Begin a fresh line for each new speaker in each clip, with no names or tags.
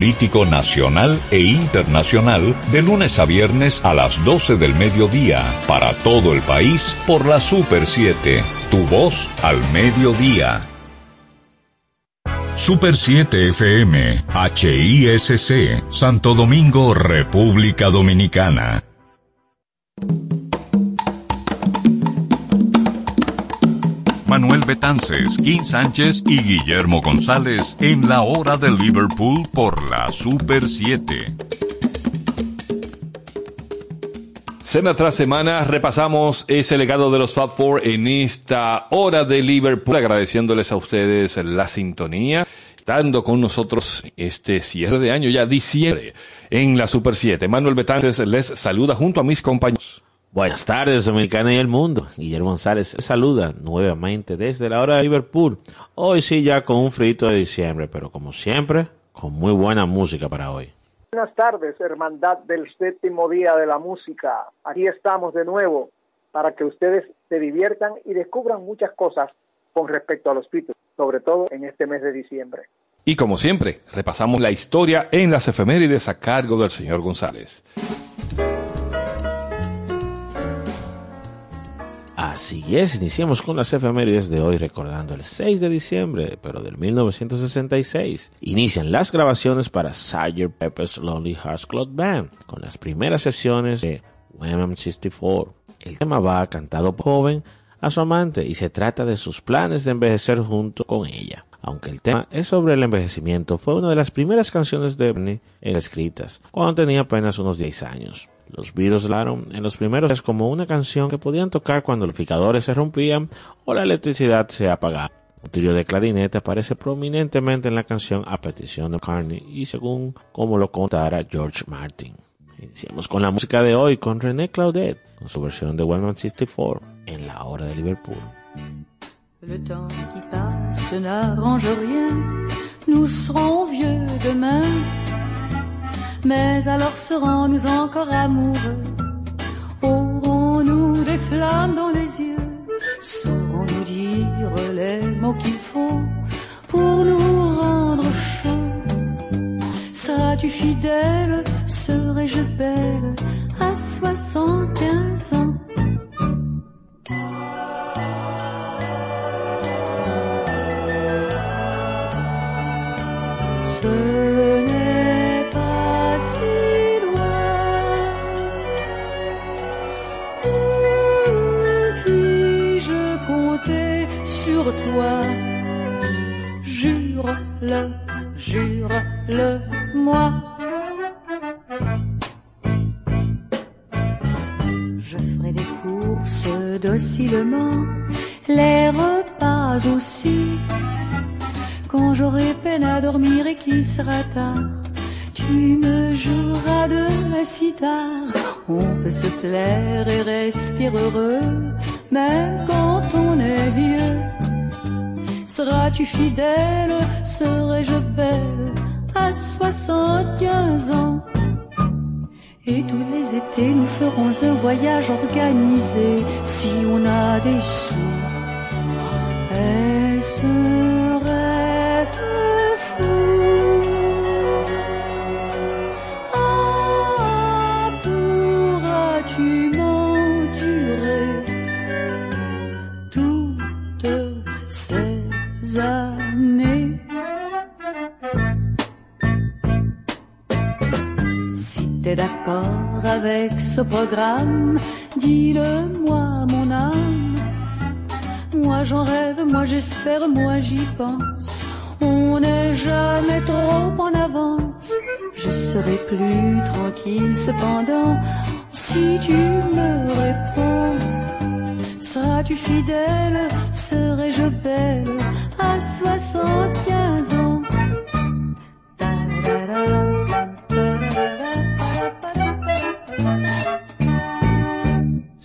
político nacional e internacional de lunes a viernes a las 12 del mediodía para todo el país por la Super 7. Tu voz al mediodía. Super 7 FM, HISC, Santo Domingo, República Dominicana. Manuel Betances, Kim Sánchez y Guillermo González en la hora de Liverpool por la Super 7.
Semana tras semana repasamos ese legado de los Fab Four en esta hora de Liverpool, agradeciéndoles a ustedes la sintonía, estando con nosotros este cierre de año, ya diciembre, en la Super 7. Manuel Betances les saluda junto a mis compañeros.
Buenas tardes, Dominicana y el mundo. Guillermo González saluda nuevamente desde la hora de Liverpool. Hoy sí ya con un frito de diciembre, pero como siempre, con muy buena música para hoy.
Buenas tardes, hermandad del séptimo día de la música. Aquí estamos de nuevo para que ustedes se diviertan y descubran muchas cosas con respecto a los pitos, sobre todo en este mes de diciembre.
Y como siempre, repasamos la historia en las efemérides a cargo del señor González.
Así es, iniciamos con las efemérides de hoy recordando el 6 de diciembre, pero del 1966. Inician las grabaciones para Sgt. Pepper's Lonely Hearts Club Band, con las primeras sesiones de Women 64. El tema va cantado por joven a su amante y se trata de sus planes de envejecer junto con ella. Aunque el tema es sobre el envejecimiento, fue una de las primeras canciones de Bernie escritas, cuando tenía apenas unos 10 años. Los Beatles hablaron en los primeros días como una canción que podían tocar cuando los picadores se rompían o la electricidad se apagaba. Un trío de clarinete aparece prominentemente en la canción a petición de Carney y según como lo contara George Martin. Iniciamos con la música de hoy con René Claudet, con su versión de One 64 en la hora de Liverpool.
Le temps qui passe n'arrange rien, nous serons vieux demain. Mais alors serons-nous encore amoureux? Aurons-nous des flammes dans les yeux? Saurons-nous dire les mots qu'il faut pour nous rendre chaud Seras-tu fidèle? Serai-je belle? Moi. Je ferai des courses docilement, les repas aussi. Quand j'aurai peine à dormir et qu'il sera tard, tu me joueras de la cithare. On peut se plaire et rester heureux, même quand on est vieux. Seras-tu fidèle, serai-je belle? À 75 ans Et tous les étés nous ferons un voyage organisé si on a des sous. Est-ce avec ce programme, dis-le-moi mon âme. Moi j'en rêve, moi j'espère, moi j'y pense. On n'est jamais trop en avance. Je serai plus tranquille cependant si tu me réponds. Seras-tu fidèle? Serai-je belle? À 75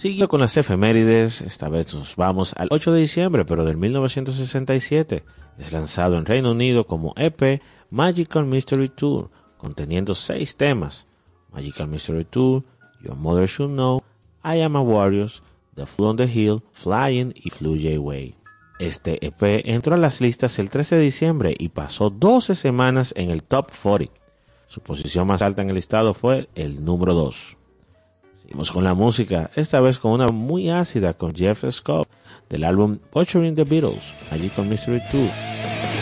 Siguiendo con las efemérides, esta vez nos vamos al 8 de diciembre, pero del 1967. Es lanzado en Reino Unido como EP Magical Mystery Tour, conteniendo seis temas. Magical Mystery Tour, Your Mother Should Know, I Am a Warrior, The Fool on the Hill, Flying y Blue Jay Way. Este EP entró a las listas el 13 de diciembre y pasó 12 semanas en el top 40. Su posición más alta en el listado fue el número 2. Seguimos con la música, esta vez con una muy ácida con Jeff Scott del álbum Butchering the Beatles, allí con Mystery 2.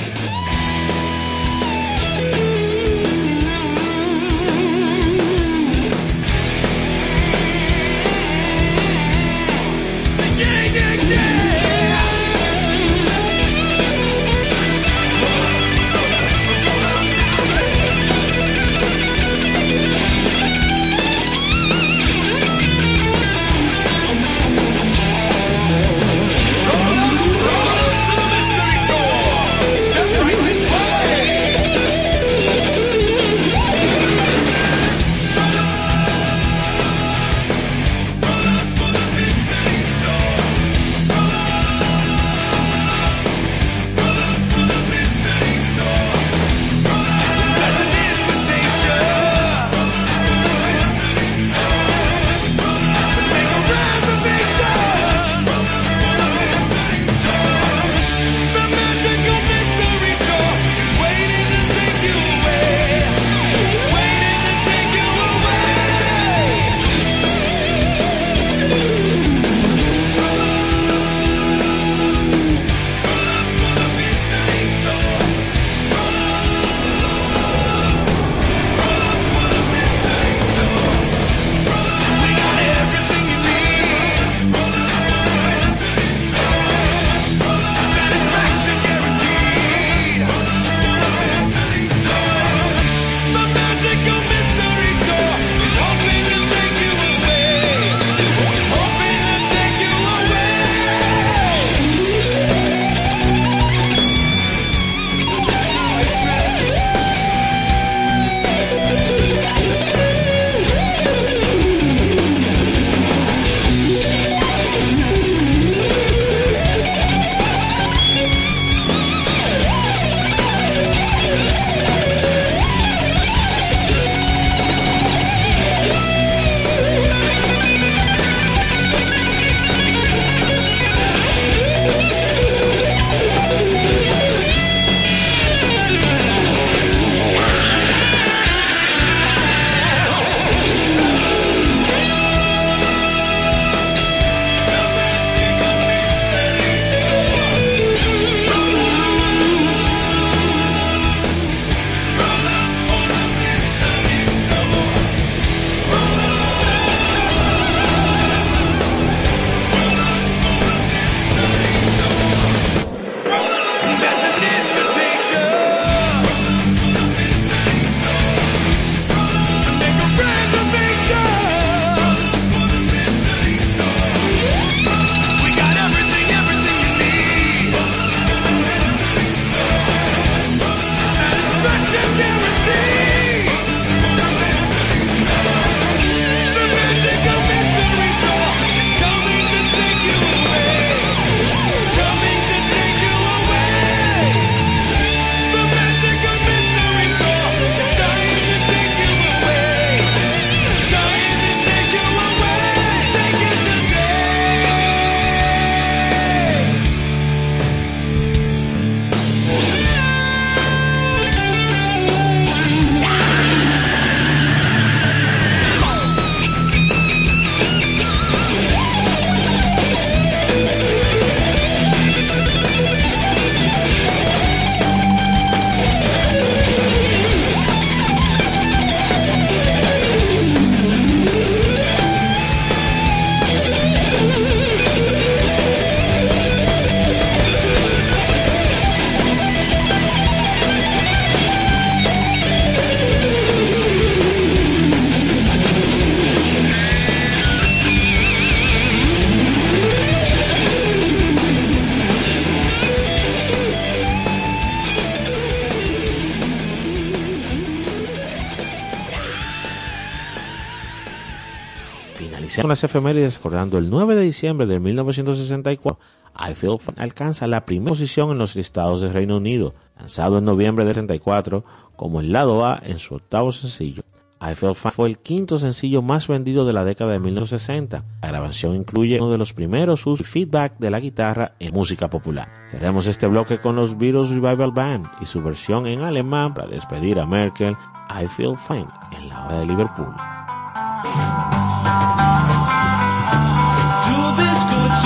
las efemérides recordando el 9 de diciembre de 1964, I Feel Fine alcanza la primera posición en los listados del Reino Unido, lanzado en noviembre de 34 como el lado A en su octavo sencillo. I Feel Fine fue el quinto sencillo más vendido de la década de 1960. La grabación incluye uno de los primeros usos y feedback de la guitarra en música popular. Cerramos este bloque con los Beatles Revival Band y su versión en alemán para despedir a Merkel, I Feel Fine, en la hora de Liverpool.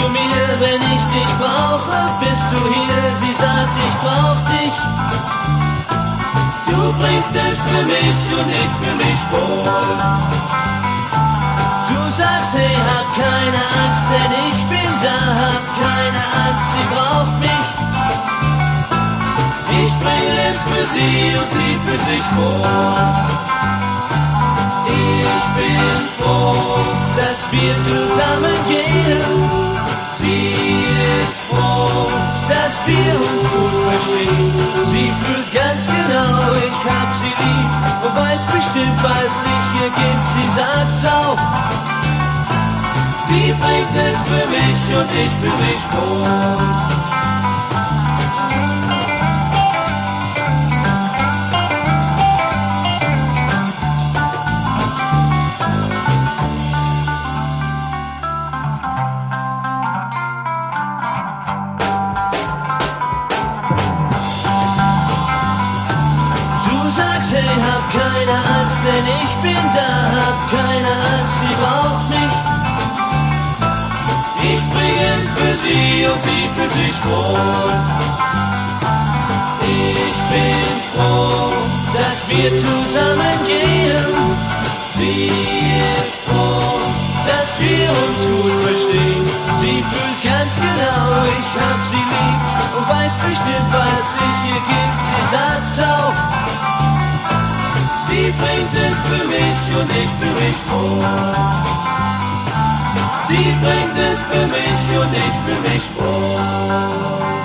Mir, wenn ich dich brauche, bist du hier. Sie sagt, ich brauch dich. Du bringst es für mich und ich fühl mich wohl. Du sagst, hey, hab keine Angst, denn ich bin da, hab keine Angst, sie braucht mich. Ich bring es für sie und sie fühlt sich wohl. Ich bin froh, dass wir zusammen gehen. Dass wir uns gut verstehen. Sie fühlt ganz genau, ich hab sie lieb und weiß bestimmt, was sich hier gibt. Sie sagt's auch. Sie bringt es für mich und ich fühl mich wohl. Wir zusammen gehen. Sie ist froh, dass wir uns gut verstehen. Sie fühlt ganz genau, ich hab sie lieb und weiß bestimmt, was sich hier gibt. Sie sagt's auch. Sie bringt es für mich und ich fühl mich wohl. Sie bringt es für mich und ich fühl mich wohl.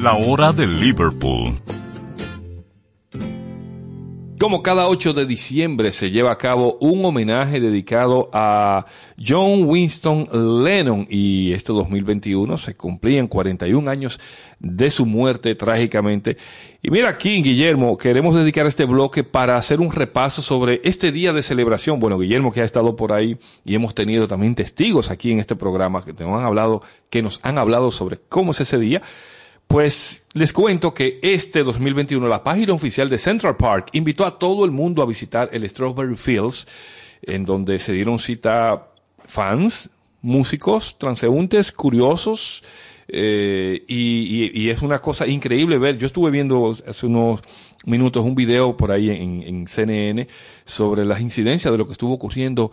La hora de Liverpool.
Como cada 8 de diciembre se lleva a cabo un homenaje dedicado a John Winston Lennon y este 2021 se cumplían 41 años de su muerte trágicamente. Y mira aquí, Guillermo, queremos dedicar este bloque para hacer un repaso sobre este día de celebración. Bueno, Guillermo que ha estado por ahí y hemos tenido también testigos aquí en este programa que nos han hablado, que nos han hablado sobre cómo es ese día. Pues les cuento que este 2021 la página oficial de Central Park invitó a todo el mundo a visitar el Strawberry Fields, en donde se dieron cita fans, músicos, transeúntes, curiosos, eh, y, es una cosa increíble ver. Yo estuve viendo hace unos minutos un video por ahí en, en CNN sobre las incidencias de lo que estuvo ocurriendo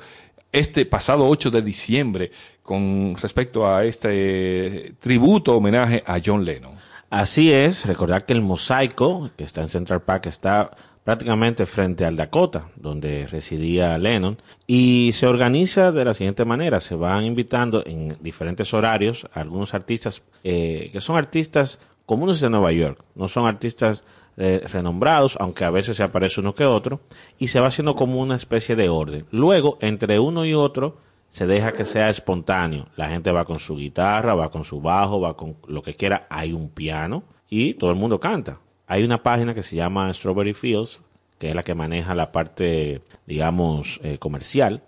este pasado 8 de diciembre con respecto a este tributo homenaje a John Lennon.
Así es, recordar que el mosaico que está en Central Park está prácticamente frente al Dakota, donde residía Lennon, y se organiza de la siguiente manera, se van invitando en diferentes horarios a algunos artistas eh, que son artistas comunes de Nueva York, no son artistas eh, renombrados, aunque a veces se aparece uno que otro, y se va haciendo como una especie de orden. Luego, entre uno y otro, se deja que sea espontáneo. La gente va con su guitarra, va con su bajo, va con lo que quiera. Hay un piano y todo el mundo canta. Hay una página que se llama Strawberry Fields, que es la que maneja la parte, digamos, eh, comercial.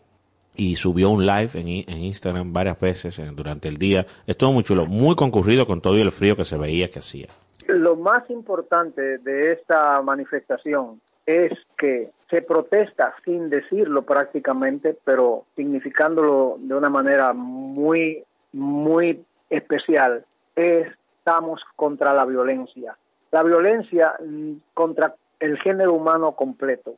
Y subió un live en, Instagram varias veces durante el día. Estuvo muy chulo, muy concurrido con todo el frío que se veía que hacía.
Lo más importante de esta manifestación es que se protesta sin decirlo prácticamente, pero significándolo de una manera muy, muy especial, es estamos contra la violencia. La violencia contra el género humano completo.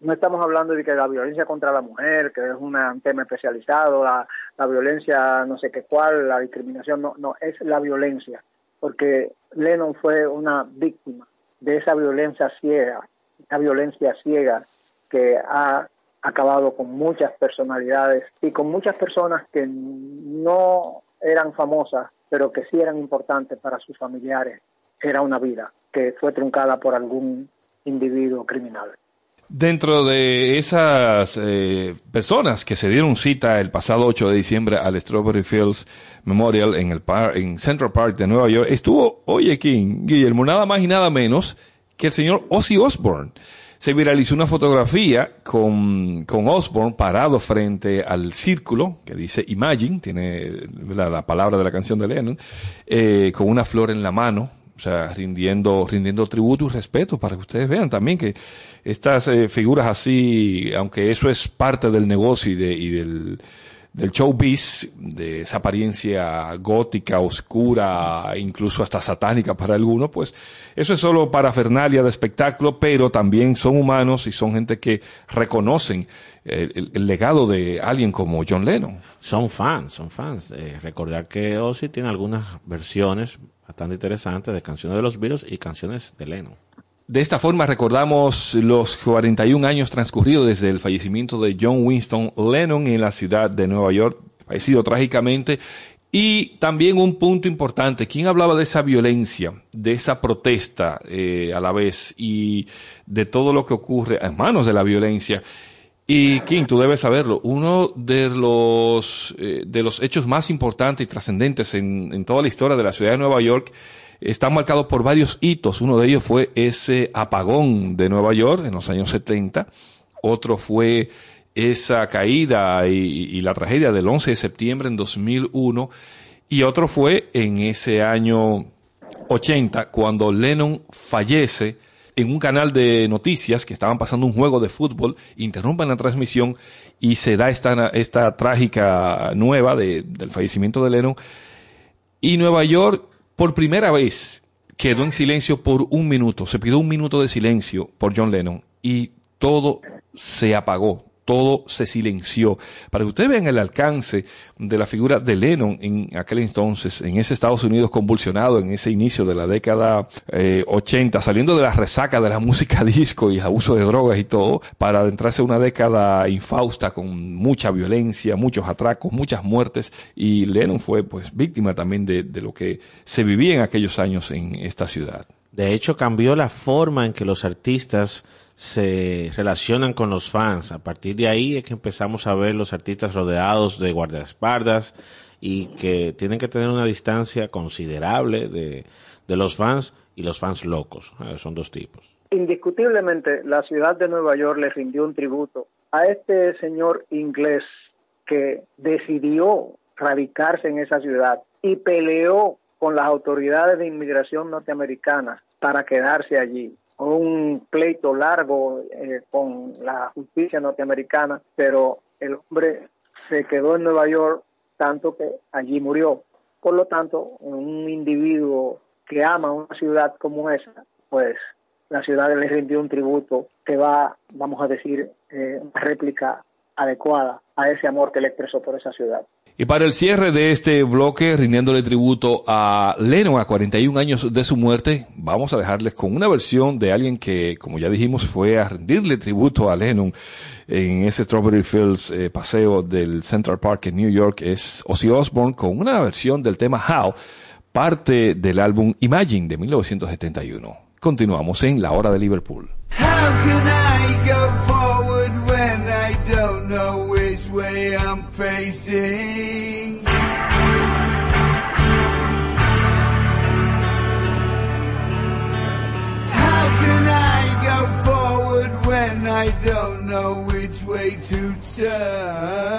No estamos hablando de que la violencia contra la mujer, que es un tema especializado, la, la violencia no sé qué cuál, la discriminación, no, no, es la violencia, porque Lennon fue una víctima de esa violencia ciega, esa violencia ciega que ha acabado con muchas personalidades y con muchas personas que no eran famosas, pero que sí eran importantes para sus familiares. Era una vida que fue truncada por algún individuo criminal.
Dentro de esas eh, personas que se dieron cita el pasado 8 de diciembre al Strawberry Fields Memorial en el en Central Park de Nueva York, estuvo hoy aquí, Guillermo, nada más y nada menos que el señor Ozzy Osbourne. Se viralizó una fotografía con, con Osborne parado frente al círculo que dice Imagine, tiene la, la palabra de la canción de Lennon, eh, con una flor en la mano, o sea, rindiendo, rindiendo tributo y respeto para que ustedes vean también que estas eh, figuras así, aunque eso es parte del negocio y, de, y del, del showbiz, de esa apariencia gótica, oscura, incluso hasta satánica para algunos, pues eso es solo parafernalia de espectáculo, pero también son humanos y son gente que reconocen el, legado de alguien como John Lennon.
Son fans, son fans. Eh, recordar que Ozzy tiene algunas versiones bastante interesantes de canciones de los Beatles y canciones de Lennon.
De esta forma recordamos los 41 años transcurridos desde el fallecimiento de John Winston Lennon en la ciudad de Nueva York, fallecido trágicamente. Y también un punto importante, ¿quién hablaba de esa violencia, de esa protesta eh, a la vez y de todo lo que ocurre en manos de la violencia? Y King, tú debes saberlo, uno de los, eh, de los hechos más importantes y trascendentes en, en toda la historia de la ciudad de Nueva York está marcado por varios hitos. Uno de ellos fue ese apagón de Nueva York en los años 70. Otro fue esa caída y, la tragedia del 11 de septiembre en 2001. Y otro fue en ese año 80, cuando Lennon fallece en un canal de noticias que estaban pasando un juego de fútbol, interrumpen la transmisión y se da esta, esta trágica nueva de, del fallecimiento de Lennon. Y Nueva York por primera vez quedó en silencio por un minuto, se pidió un minuto de silencio por John Lennon y todo se apagó, todo se silenció. Para que ustedes vean el alcance de la figura de Lennon en aquel entonces, en ese Estados Unidos convulsionado, en ese inicio de la década eh, 80, saliendo de la resaca de la música disco y abuso de drogas y todo, para adentrarse en una década infausta con mucha violencia, muchos atracos, muchas muertes, y Lennon fue pues víctima también de lo que se vivía en aquellos años en esta ciudad.
De hecho, cambió la forma en que los artistas se relacionan con los fans. A partir de ahí es que empezamos a ver los artistas rodeados de guardaespaldas y que tienen que tener una distancia considerable de, de los fans y los fans locos. Son dos tipos.
Indiscutiblemente, la ciudad de Nueva York le rindió un tributo a este señor inglés que decidió radicarse en esa ciudad y peleó con las autoridades de inmigración norteamericanas para quedarse allí un pleito largo eh, con la justicia norteamericana, pero el hombre se quedó en Nueva York tanto que allí murió. Por lo tanto, un individuo que ama una ciudad como esa, pues la ciudad le rindió un tributo que va, vamos a decir, eh, una réplica adecuada a ese amor que le expresó por esa ciudad.
Y para el cierre de este bloque, rindiéndole tributo a Lennon a 41 años de su muerte, vamos a dejarles con una versión de alguien que, como ya dijimos, fue a rendirle tributo a Lennon en ese Strawberry Fields eh, paseo del Central Park en New York. Es Ozzy Osbourne con una versión del tema How, parte del álbum Imagine de 1971. Continuamos en La Hora de Liverpool.
How can I go How can I go forward when I don't know which way to turn?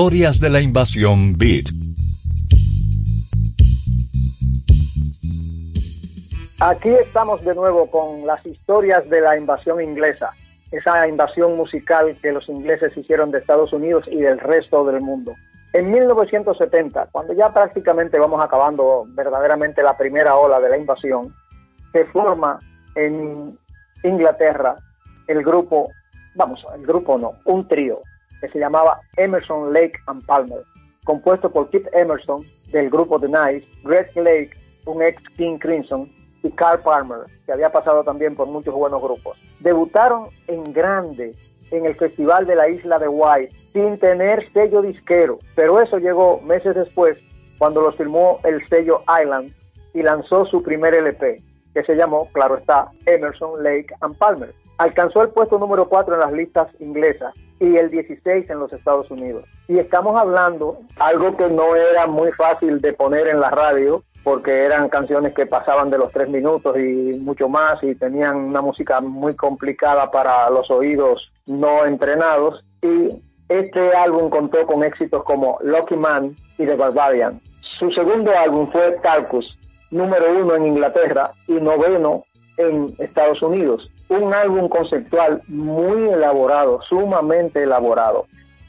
Historias de la invasión Beat.
Aquí estamos de nuevo con las historias de la invasión inglesa, esa invasión musical que los ingleses hicieron de Estados Unidos y del resto del mundo. En 1970, cuando ya prácticamente vamos acabando verdaderamente la primera ola de la invasión, se forma en Inglaterra el grupo, vamos, el grupo no, un trío que se llamaba Emerson, Lake and Palmer, compuesto por Keith Emerson del grupo The Nice, Greg Lake, un ex King Crimson, y Carl Palmer, que había pasado también por muchos buenos grupos. Debutaron en grande en el Festival de la Isla de White sin tener sello disquero, pero eso llegó meses después cuando los firmó el sello Island y lanzó su primer LP, que se llamó, claro está, Emerson, Lake and Palmer. Alcanzó el puesto número 4 en las listas inglesas y el 16 en los Estados Unidos. Y estamos hablando algo que no era muy fácil de poner en la radio, porque eran canciones que pasaban de los tres minutos y mucho más y tenían una música muy complicada para los oídos no entrenados. Y este álbum contó con éxitos como Lucky Man y The Barbarian. Su segundo álbum fue Tarkus, número uno en Inglaterra y noveno en Estados Unidos. Un álbum conceptual muy elaborado, sumamente elaborado.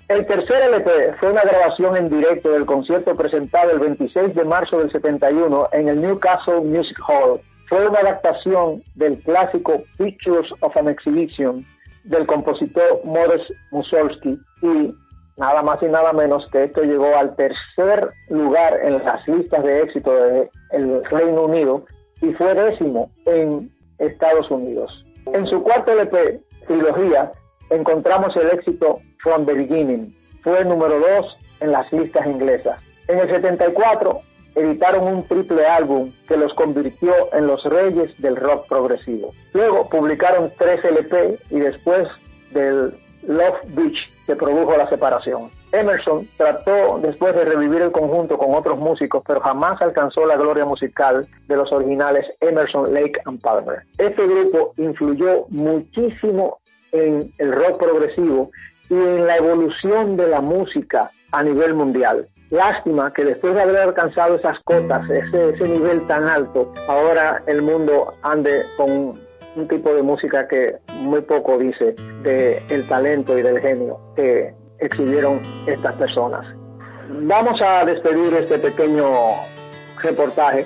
El tercer LP fue una grabación en directo del concierto presentado el 26 de marzo del 71 en el Newcastle Music Hall. Fue una adaptación del clásico Pictures of an Exhibition del compositor Modest Mussorgsky y nada más y nada menos que esto llegó al tercer lugar en las listas de éxito del Reino Unido y fue décimo en Estados Unidos. En su cuarto LP, trilogía, encontramos el éxito From the Beginning. Fue número dos en las listas inglesas. En el 74 editaron un triple álbum que los convirtió en los reyes del rock progresivo. Luego publicaron tres LP y después del Love Beach se produjo la separación. Emerson trató después de revivir el conjunto con otros músicos, pero jamás alcanzó la gloria musical de los originales Emerson, Lake and Palmer. Este grupo influyó muchísimo en el rock progresivo y en la evolución de la música a nivel mundial. Lástima que después de haber alcanzado esas cotas, ese, ese nivel tan alto, ahora el mundo ande con un tipo de música que muy poco dice del el talento y del genio que exhibieron estas personas. Vamos a despedir este pequeño reportaje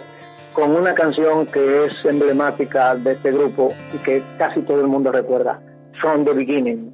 con una canción que es emblemática de este grupo y que casi todo el mundo recuerda, From the Beginning.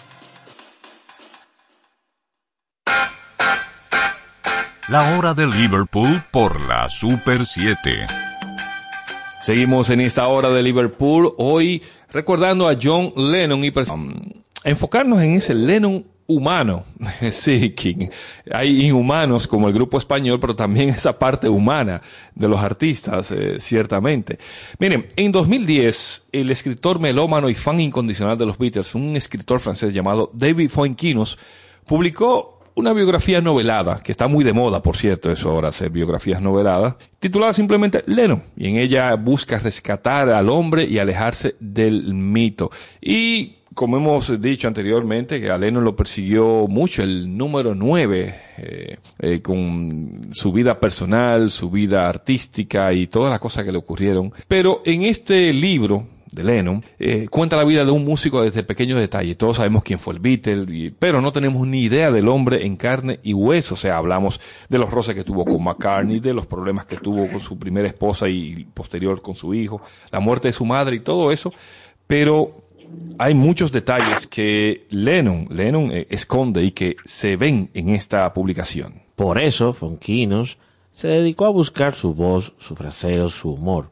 La hora de Liverpool por la Super 7.
Seguimos en esta hora de Liverpool, hoy recordando a John Lennon y um, enfocarnos en ese Lennon humano. sí, hay inhumanos como el grupo español, pero también esa parte humana de los artistas, eh, ciertamente. Miren, en 2010, el escritor melómano y fan incondicional de los Beatles, un escritor francés llamado David Foenquinos, publicó una biografía novelada, que está muy de moda, por cierto, eso ahora, hacer biografías noveladas, titulada simplemente Lennon, y en ella busca rescatar al hombre y alejarse del mito. Y como hemos dicho anteriormente, que a Lennon lo persiguió mucho el número 9, eh, eh, con su vida personal, su vida artística y todas las cosas que le ocurrieron. Pero en este libro, de Lennon, eh, cuenta la vida de un músico desde pequeños detalles. Todos sabemos quién fue el Beatle, pero no tenemos ni idea del hombre en carne y hueso. O sea, hablamos de los roces que tuvo con McCartney, de los problemas que tuvo con su primera esposa y posterior con su hijo, la muerte de su madre y todo eso. Pero hay muchos detalles que Lennon, Lennon eh, esconde y que se ven en esta publicación.
Por eso, Fonquinos se dedicó a buscar su voz, su fraseo, su humor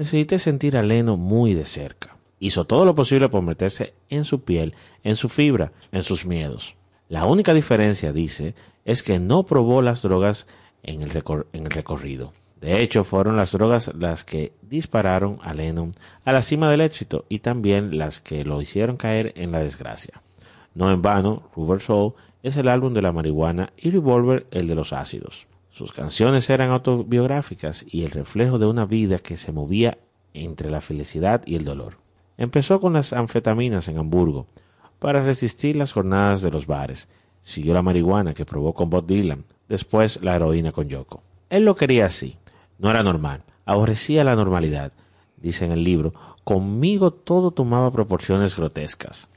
necesité sentir a Leno muy de cerca. Hizo todo lo posible por meterse en su piel, en su fibra, en sus miedos. La única diferencia, dice, es que no probó las drogas en el, en el recorrido. De hecho, fueron las drogas las que dispararon a Lennon a la cima del éxito y también las que lo hicieron caer en la desgracia. No en vano, Rubber Soul es el álbum de la marihuana y Revolver el de los ácidos. Sus canciones eran autobiográficas y el reflejo de una vida que se movía entre la felicidad y el dolor. Empezó con las anfetaminas en Hamburgo para resistir las jornadas de los bares. Siguió la marihuana que probó con Bob Dylan, después la heroína con Yoko. Él lo quería así, no era normal, aborrecía la normalidad. Dice en el libro, conmigo todo tomaba proporciones grotescas.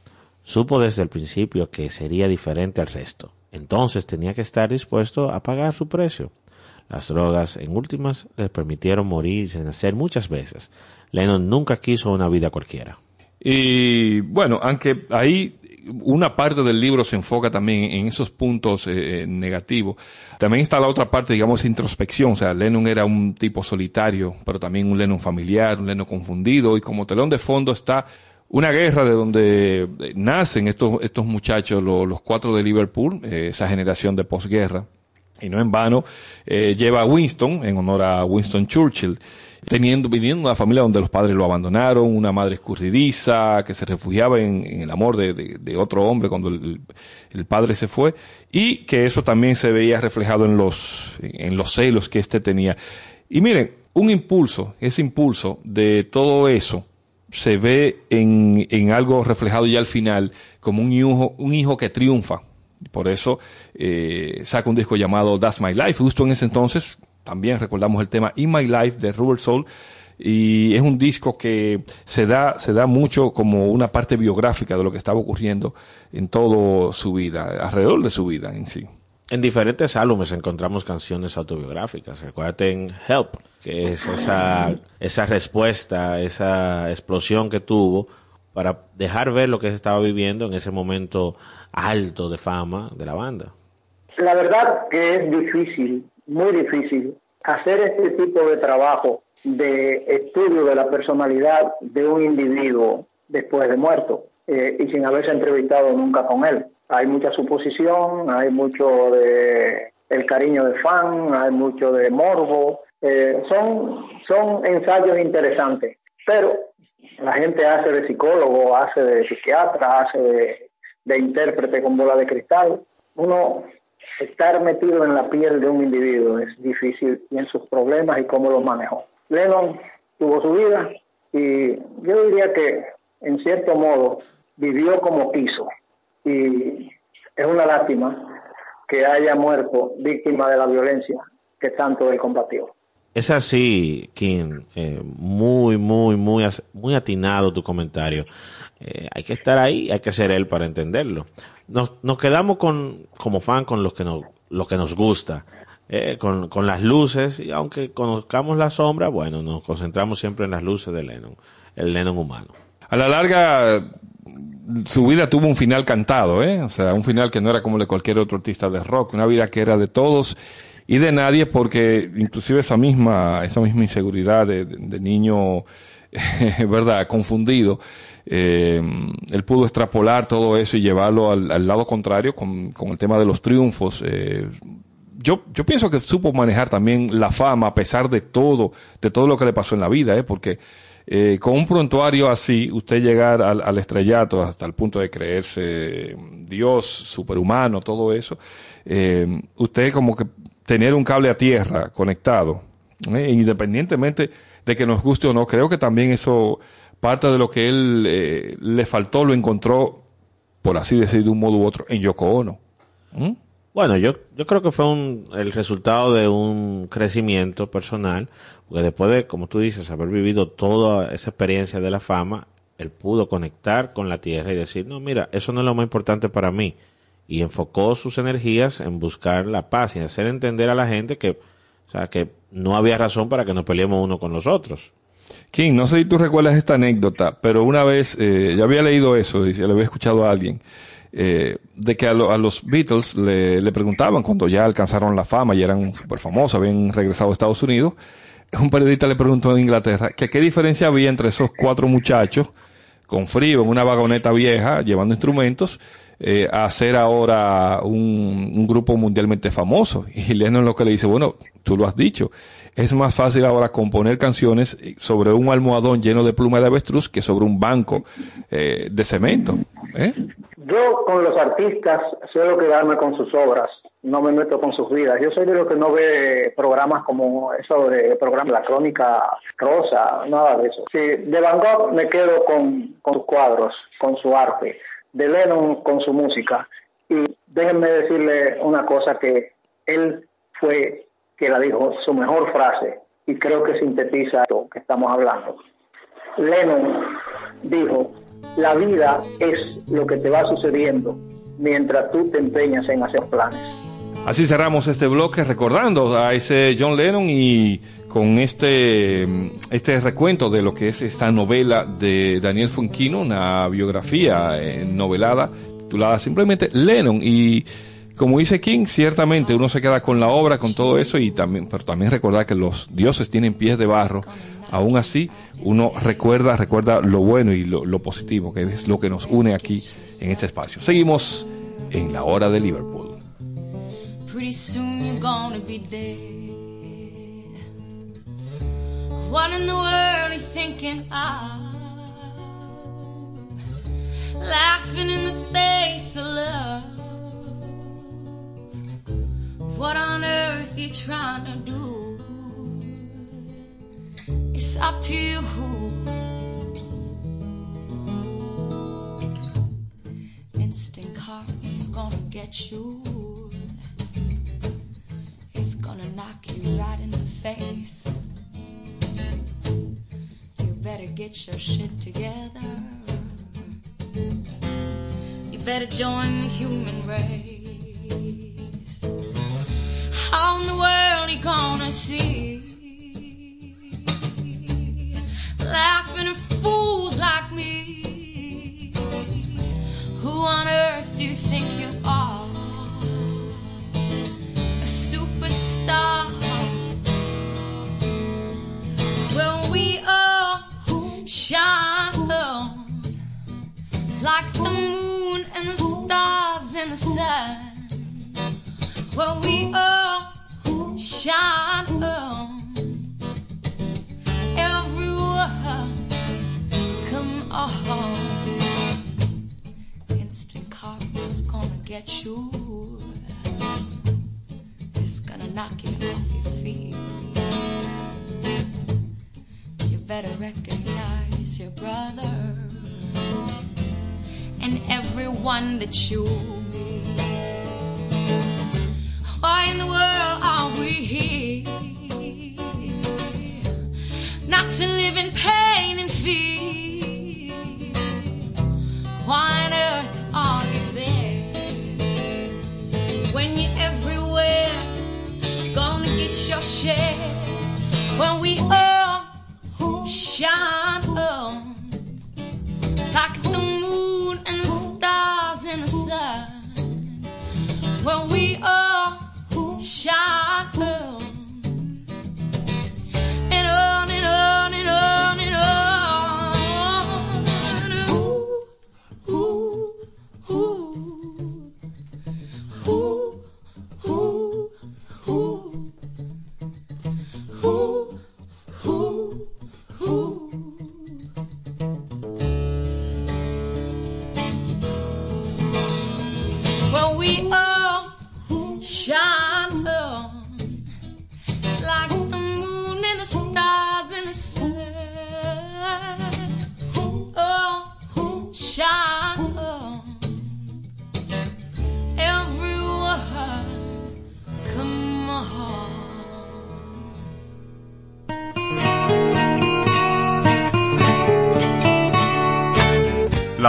Supo desde el principio que sería diferente al resto. Entonces tenía que estar dispuesto a pagar su precio. Las drogas, en últimas, le permitieron morir y renacer muchas veces. Lennon nunca quiso una vida cualquiera.
Y bueno, aunque ahí una parte del libro se enfoca también en esos puntos eh, eh, negativos. También está la otra parte, digamos, introspección. O sea, Lennon era un tipo solitario, pero también un Lennon familiar, un Lennon confundido. Y como telón de fondo está una guerra de donde nacen estos, estos muchachos, los, cuatro de Liverpool, eh, esa generación de posguerra. Y no en vano, eh, lleva a Winston, en honor a Winston Churchill, teniendo, viniendo de una familia donde los padres lo abandonaron, una madre escurridiza, que se refugiaba en, el amor de, otro hombre cuando el, el, padre se fue, y que eso también se veía reflejado en los, en los celos que éste tenía. Y miren, un impulso, ese impulso de todo eso, se ve en, en, algo reflejado ya al final como un hijo, un hijo que triunfa. Por eso eh, saca un disco llamado That's My Life. Justo en ese entonces también recordamos el tema In My Life de Rubber Soul. Y es un disco que se da, se da mucho como una parte biográfica de lo que estaba ocurriendo en toda su vida, alrededor de su vida en sí.
En diferentes álbumes encontramos canciones autobiográficas. Recuerda en Help, que es esa, esa respuesta, esa explosión que tuvo para dejar ver lo que se estaba viviendo en ese momento alto de fama de la banda.
La verdad que es difícil, muy difícil, hacer este tipo de trabajo de estudio de la personalidad de un individuo después de muerto eh, y sin haberse entrevistado nunca con él. Hay mucha suposición, hay mucho de el cariño de fan, hay mucho de morbo, eh, son, son ensayos interesantes, pero la gente hace de psicólogo, hace de psiquiatra, hace de, de intérprete con bola de cristal. Uno estar metido en la piel de un individuo es difícil y en sus problemas y cómo los manejó. Lennon tuvo su vida y yo diría que en cierto modo vivió como quiso y es una lástima que haya muerto víctima de la violencia que tanto él combatió.
Es así, Kim, eh, muy, muy, muy, muy atinado tu comentario. Eh, hay que estar ahí, hay que ser él para entenderlo. Nos, nos quedamos con, como fan con lo que nos, lo que nos gusta, eh, con, con las luces, y aunque conozcamos la sombra, bueno, nos concentramos siempre en las luces de Lennon, el Lennon humano.
A la larga, su vida tuvo un final cantado, ¿eh? O sea, un final que no era como de cualquier otro artista de rock, una vida que era de todos y de nadie, porque inclusive esa misma, esa misma inseguridad de, niño, ¿verdad?, confundido, eh, él pudo extrapolar todo eso y llevarlo al, al lado contrario con, con, el tema de los triunfos. Eh, yo, yo pienso que supo manejar también la fama a pesar de todo, de todo lo que le pasó en la vida, ¿eh? porque eh, con un prontuario así, usted llegar al, al, estrellato hasta el punto de creerse Dios, superhumano, todo eso, eh, usted como que tener un cable a tierra conectado, ¿eh? independientemente de que nos guste o no, creo que también eso, parte de lo que él eh, le faltó, lo encontró, por así decir, de un modo u otro, en Yoko Ono.
Bueno, yo, yo creo que fue un, el resultado de un crecimiento personal, porque después de, como tú dices, haber vivido toda esa experiencia de la fama, él pudo conectar con la tierra y decir, no, mira, eso no es lo más importante para mí. Y enfocó sus energías en buscar la paz y hacer entender a la gente que, o sea, que no había razón para que nos peleemos uno con los otros.
King, no sé si tú recuerdas esta anécdota, pero una vez, eh, ya había leído eso, y lo había escuchado a alguien, eh, de que a, a los Beatles le, preguntaban cuando ya alcanzaron la fama y eran súper famosos, habían regresado a Estados Unidos, un periodista le preguntó en Inglaterra que qué diferencia había entre esos cuatro muchachos con frío en una vagoneta vieja llevando instrumentos eh, a ser ahora un, un, grupo mundialmente famoso. Y Lennon lo que le dice, bueno, tú lo has dicho, es más fácil ahora componer canciones sobre un almohadón lleno de pluma de avestruz que sobre un banco eh, de cemento. ¿eh?
Yo con los artistas suelo quedarme con sus obras, no me meto con sus vidas. Yo soy de los que no ve programas como eso de programa La Crónica Rosa, nada de eso. De Van Gogh me quedo con, con sus cuadros, con su arte, de Lennon con su música. Y déjenme decirle una cosa que él fue que la dijo su mejor frase y creo que sintetiza lo que estamos hablando. Lennon dijo, la vida es lo que te va sucediendo mientras tú te empeñas en hacer planes.
Así cerramos este bloque recordando a ese John Lennon y con este, este recuento de lo que es esta novela de Daniel Funquino, una biografía eh, novelada titulada simplemente Lennon y como dice King, ciertamente uno se queda con la obra, con todo eso, y también, pero también recordar que los dioses tienen pies de barro. Aún así, uno recuerda, recuerda lo bueno y lo, lo positivo, que es lo que nos une aquí en este espacio. Seguimos en la hora de Liverpool.
Pretty soon you're gonna be dead. What in the world are you thinking of? Laughing in the face of love. What on earth you trying to do? It's up to you. Instant car is gonna get you. It's gonna knock you right in the face. You better get your shit together. You better join the human race. In the world you gonna see? Laughing at fools like me. Who on earth do you think you are? A superstar. Well, we all shine on like the moon and the stars in the sun. Well, we all shine on everyone. Come on, instant karma's gonna get you. It's gonna knock you off your feet. You better recognize your brother and everyone that you meet. Why in the world are we here? Not to live in pain and fear. Why on earth are you there? When you're everywhere, you're gonna get your share. When we all shine on like the shine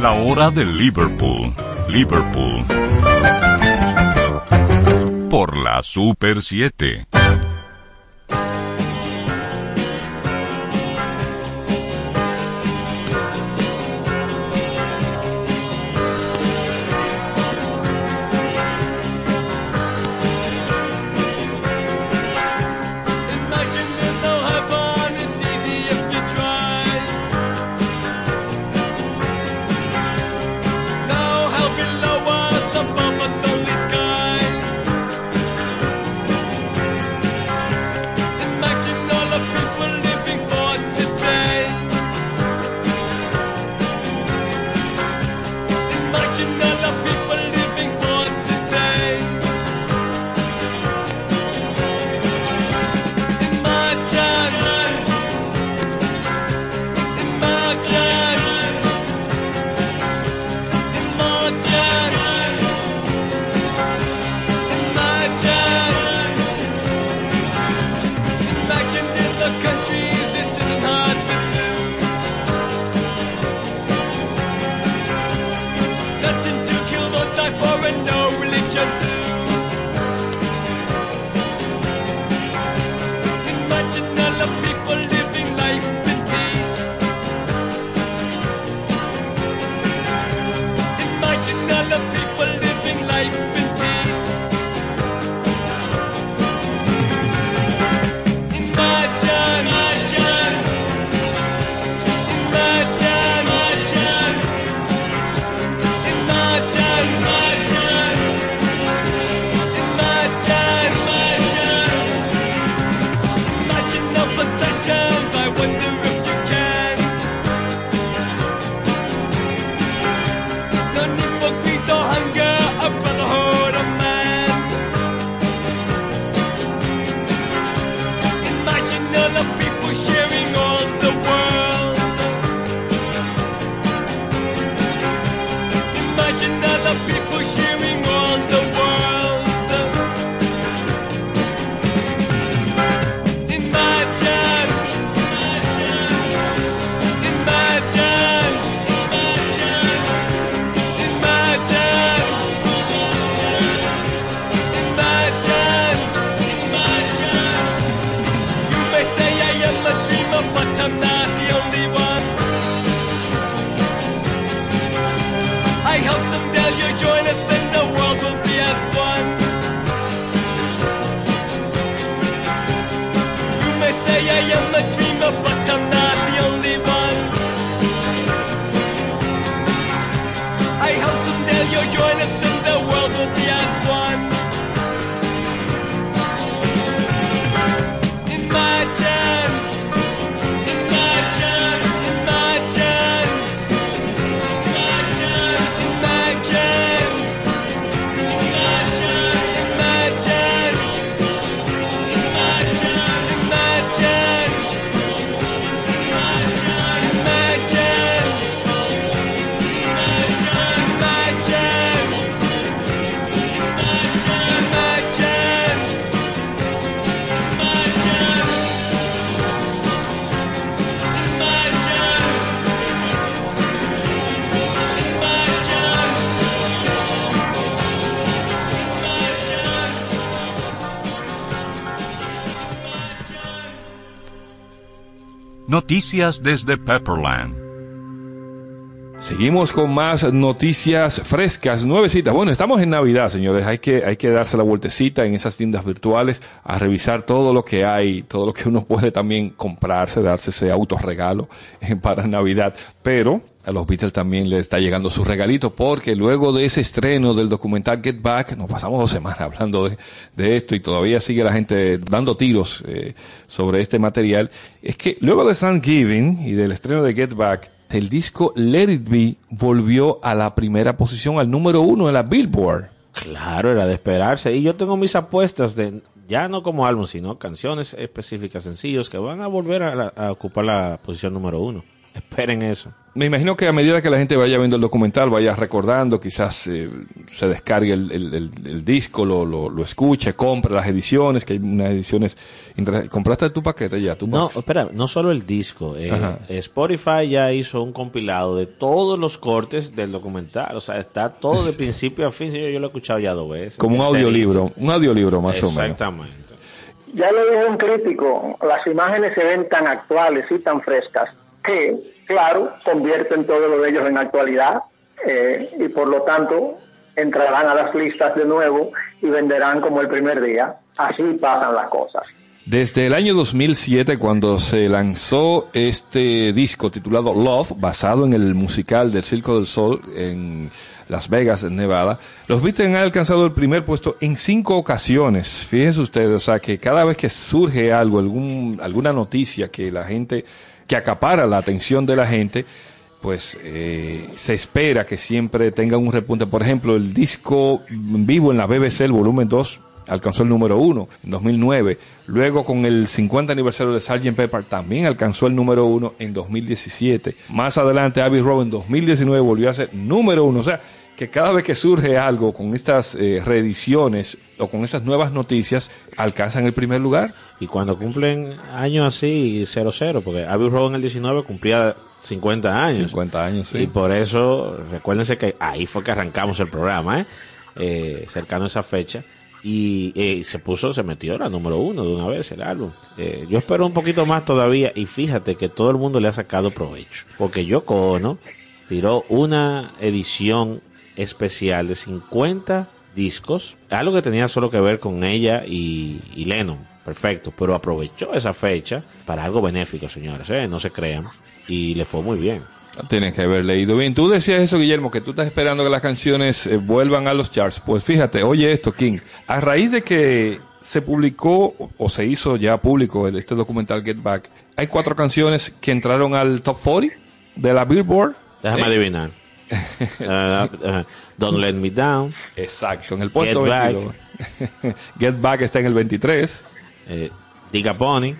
La hora de Liverpool. Liverpool. Por la Super 7. Noticias desde Pepperland.
Seguimos con más noticias frescas, nuevecitas. Bueno, estamos en Navidad, señores. Hay que, hay que darse la vueltecita en esas tiendas virtuales a revisar todo lo que hay, todo lo que uno puede también comprarse, darse ese autorregalo eh, para Navidad. Pero a los Beatles también les está llegando su regalito porque luego de ese estreno del documental Get Back, nos pasamos dos semanas hablando de, esto y todavía sigue la gente dando tiros eh, sobre este material. Es que luego de Thanksgiving y del estreno de Get Back, el disco Let It Be volvió a la primera posición, al número uno en la Billboard.
Claro, era de esperarse. Y yo tengo mis apuestas de, ya no como álbum, sino canciones específicas, sencillos, que van a volver a, la- a ocupar la posición número uno. Esperen eso.
Me imagino que a medida que la gente vaya viendo el documental, vaya recordando, quizás eh, se descargue el, el- el- el disco, lo, lo, lo escuche, compre las ediciones, que hay unas ediciones. ¿Compraste tu paquete ya? Tu
No,
box?
espera, no solo el disco. eh. Spotify ya hizo un compilado de todos los cortes del documental. O sea, está todo de principio a fin. Yo, yo lo he escuchado ya dos veces.
Como un audiolibro, un audiolibro más o menos.
Exactamente.
Ya lo dijo un crítico, las imágenes se ven tan actuales y tan frescas que, claro, convierten todo lo de ellos en actualidad eh, y por lo tanto entrarán a las listas de nuevo y venderán como el primer día. Así pasan las cosas.
Desde el año 2007, cuando se lanzó este disco titulado Love, basado en el musical del Circo del Sol en Las Vegas, en Nevada, los Beatles han alcanzado el primer puesto en cinco ocasiones. Fíjense ustedes, o sea, que cada vez que surge algo, algún, alguna noticia que la gente, que acapara la atención de la gente, pues eh, se espera que siempre tenga un repunte. Por ejemplo, el disco vivo en la BBC, el volumen 2, alcanzó el número uno en 2009. Luego, con el 50 aniversario de Sgt. Pepper, también alcanzó el número uno en 2017. Más adelante, Abbey Road en 2019 volvió a ser número uno. O sea, que cada vez que surge algo con estas eh, reediciones o con esas nuevas noticias, alcanzan el primer lugar.
Y cuando cumplen años así, 0-0, porque Abbey Road en el 19 cumplía 50 años.
50 años,
Y
sí.
por eso, recuérdense que ahí fue que arrancamos el programa, ¿eh? Eh, cercano a esa fecha. Y eh, se puso, se metió la número uno de una vez el álbum. Eh, yo espero un poquito más todavía y fíjate que todo el mundo le ha sacado provecho. Porque Yoko Ono tiró una edición especial de 50 discos, algo que tenía solo que ver con ella y, y Lennon, perfecto, pero aprovechó esa fecha para algo benéfico, señores, ¿eh? no se crean, y le fue muy bien.
Tienes que haber leído bien. Tú decías eso, Guillermo, que tú estás esperando que las canciones eh, vuelvan a los charts. Pues fíjate, oye esto, King. A raíz de que se publicó o- se hizo ya público este documental Get Back, hay cuatro canciones que entraron al top 40 de la Billboard.
Déjame
Eh,
adivinar. Uh, uh, Don't Let Me Down,
Exacto, en el puesto
Get Back.
22. Get Back está en el 23.
eh, Diga Pony.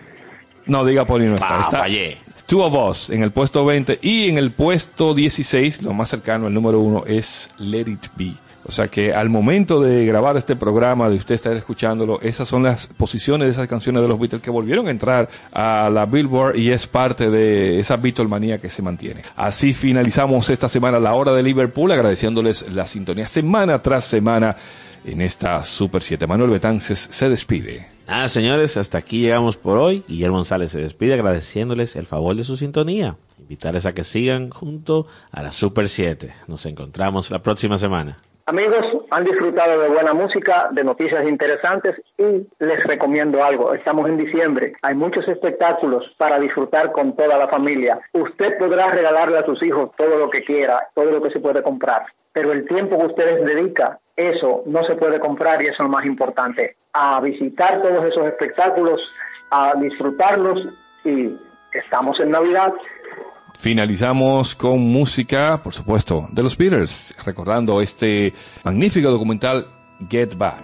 No, diga Pony no está.
Ah,
está
fallé.
Two of Us en el puesto 20 y en el puesto 16, lo más cercano al número uno, es Let It Be. O sea que al momento de grabar este programa, de usted estar escuchándolo, esas son las posiciones de esas canciones de los Beatles que volvieron a entrar a la Billboard y es parte de esa Beatlemanía que se mantiene. Así finalizamos esta semana la hora de Liverpool, agradeciéndoles la sintonía semana tras semana en esta Super 7. Manuel Betances se despide.
Nada, señores, hasta aquí llegamos por hoy. Guillermo González se despide agradeciéndoles el favor de su sintonía. Invitarles a que sigan junto a la Super 7. Nos encontramos la próxima semana.
Amigos, han disfrutado de buena música, de noticias interesantes y les recomiendo algo. Estamos en diciembre, hay muchos espectáculos para disfrutar con toda la familia. Usted podrá regalarle a sus hijos todo lo que quiera, todo lo que se puede comprar, pero el tiempo que ustedes dedican, eso no se puede comprar y eso es lo más importante. A visitar todos esos espectáculos, a disfrutarlos y estamos en Navidad.
Finalizamos con música, por supuesto, de los Beatles, recordando este magnífico documental Get Back.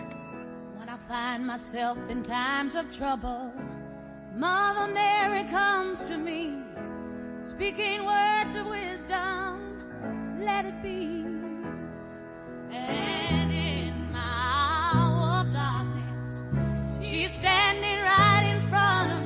When I find myself in times of trouble, Mother Mary comes to me, speaking words of wisdom, let it be. And in my hour of darkness, she's standing right in front of me,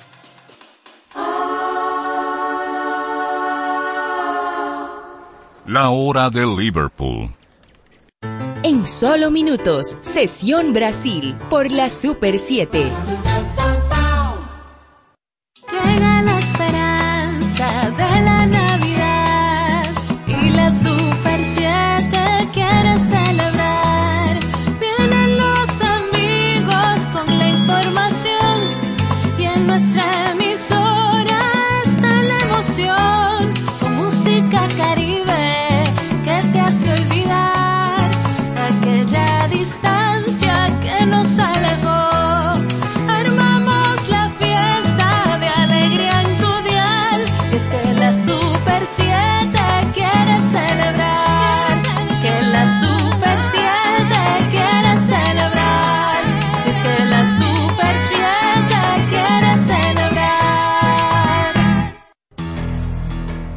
La hora de Liverpool.
En solo minutos, Sesión Brasil por la Super 7.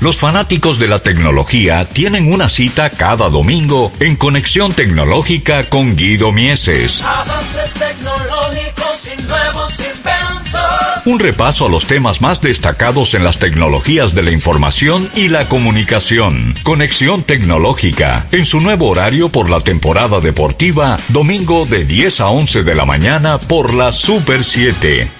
Los fanáticos de la tecnología tienen una cita cada domingo en Conexión Tecnológica con Guido Mieses.
Avances tecnológicos y nuevos inventos.
Un repaso a los temas más destacados en las tecnologías de la información y la comunicación. Conexión Tecnológica, en su nuevo horario por la temporada deportiva, domingo de 10 a 11 de la mañana por la Super 7.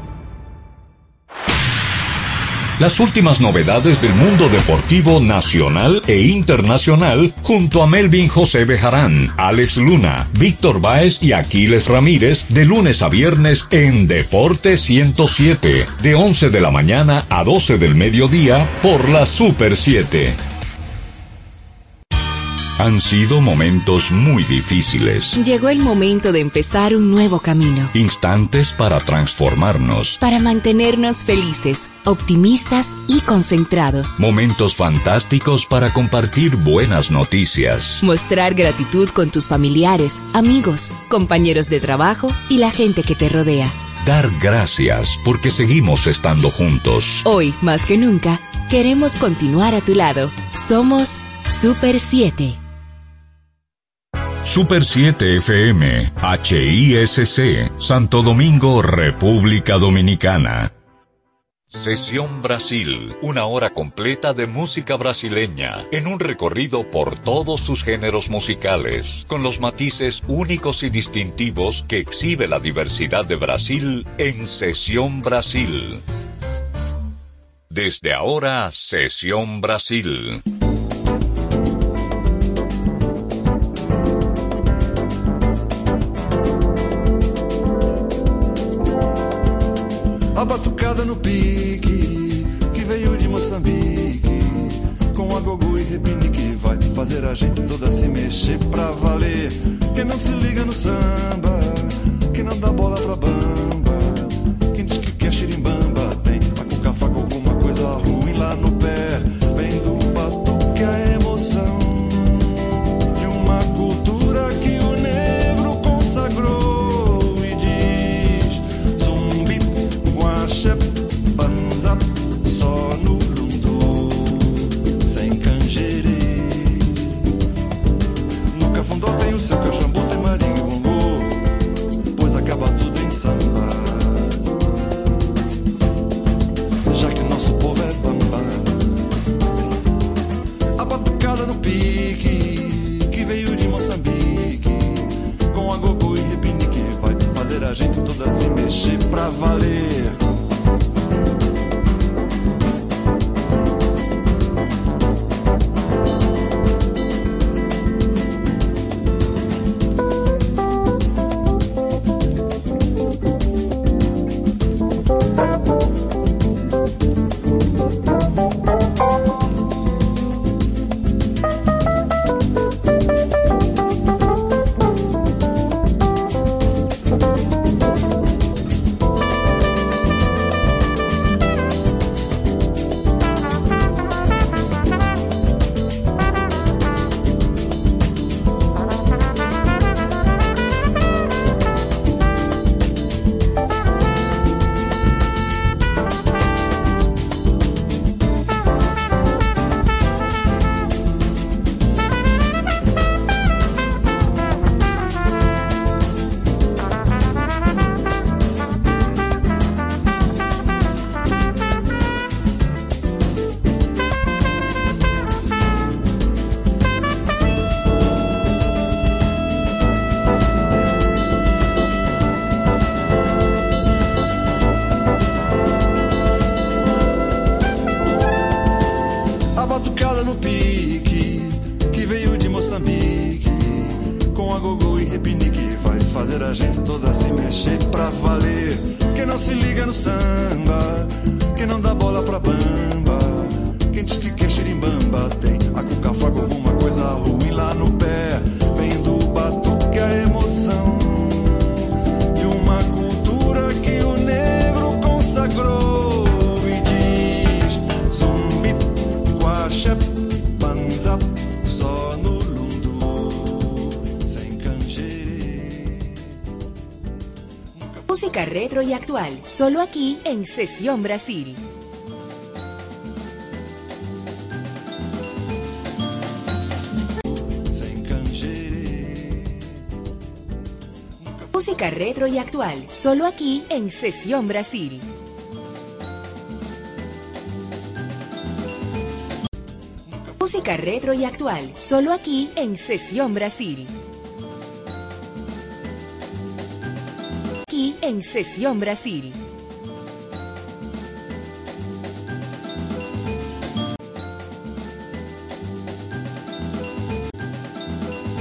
Las últimas novedades del mundo deportivo nacional e internacional junto a Melvin José Bejarán, Alex Luna, Víctor Báez y Aquiles Ramírez de lunes a viernes en Deporte 107, de 11 de la mañana a 12 del mediodía por la Super 7. Han sido momentos muy difíciles.
Llegó el momento de empezar un nuevo camino.
Instantes para transformarnos.
Para mantenernos felices, optimistas y concentrados.
Momentos fantásticos para compartir buenas noticias.
Mostrar gratitud con tus familiares, amigos, compañeros de trabajo y la gente que te rodea.
Dar gracias porque seguimos estando juntos.
Hoy, más que nunca, queremos continuar a tu lado. Somos Super 7.
Super 7 FM, HISC, Santo Domingo, República Dominicana. Sesión Brasil, una hora completa de música brasileña, en un recorrido por todos sus géneros musicales, con los matices únicos y distintivos que exhibe la diversidad de Brasil en Sesión Brasil. Desde ahora, Sesión Brasil.
não se liga no samba.
retro y actual, solo aquí en Sesión Brasil. Música retro y actual, solo aquí en Sesión Brasil. Música retro y actual, solo aquí en Sesión Brasil. Sesión Brasil.